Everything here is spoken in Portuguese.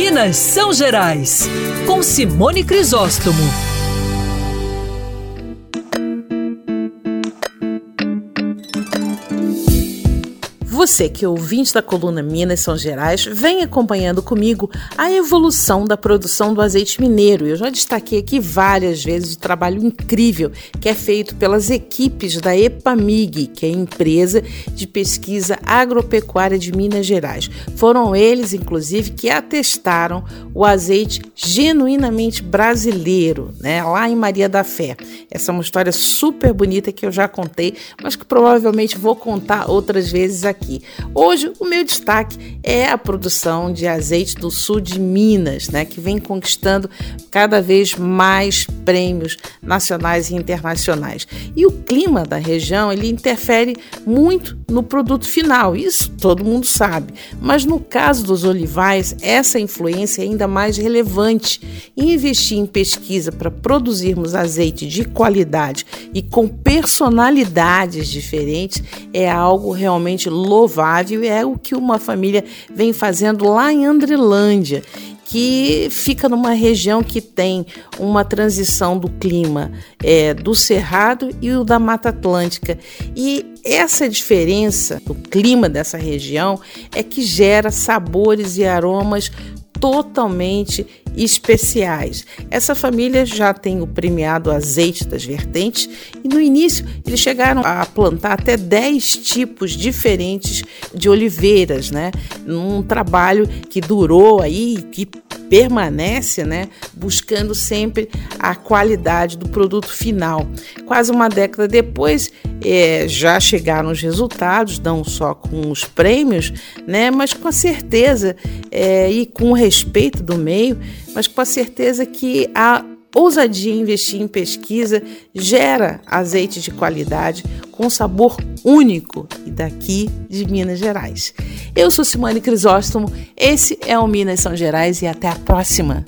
Minas São Gerais, com Simone Crisóstomo. Você que é ouvinte da coluna Minas São Gerais, vem acompanhando comigo a evolução da produção do azeite mineiro. Eu já destaquei aqui várias vezes o trabalho incrível que é feito pelas equipes da EPAMIG, que é a empresa de pesquisa agropecuária de Minas Gerais. Foram eles, inclusive, que atestaram o azeite genuinamente brasileiro, né, lá em Maria da Fé. Essa é uma história super bonita que eu já contei, mas que provavelmente vou contar outras vezes aqui Hoje, o meu destaque é a produção de azeite do sul de Minas, né, que vem conquistando cada vez mais prêmios nacionais e internacionais. E o clima da região ele interfere muito no produto final, isso todo mundo sabe. Mas no caso dos olivais, essa influência é ainda mais relevante. Investir em pesquisa para produzirmos azeite de qualidade e com personalidades diferentes é algo realmente louvável e é o que uma família vem fazendo lá em Andrelândia que fica numa região que tem uma transição do clima é, do Cerrado e o da Mata Atlântica. E essa diferença do clima dessa região é que gera sabores e aromas totalmente especiais. Essa família já tem o premiado azeite das vertentes e no início eles chegaram a plantar até 10 tipos diferentes de oliveiras, né? Num trabalho que durou aí, que permanece, né, buscando sempre a qualidade do produto final. Quase uma década depois, é, já chegaram os resultados, não só com os prêmios, né, mas com a certeza é, e com o respeito do meio, mas com a certeza que a ousadia investir em pesquisa gera azeite de qualidade com sabor único e daqui de Minas Gerais. Eu sou Simone Crisóstomo, esse é o Minas São Gerais e até a próxima!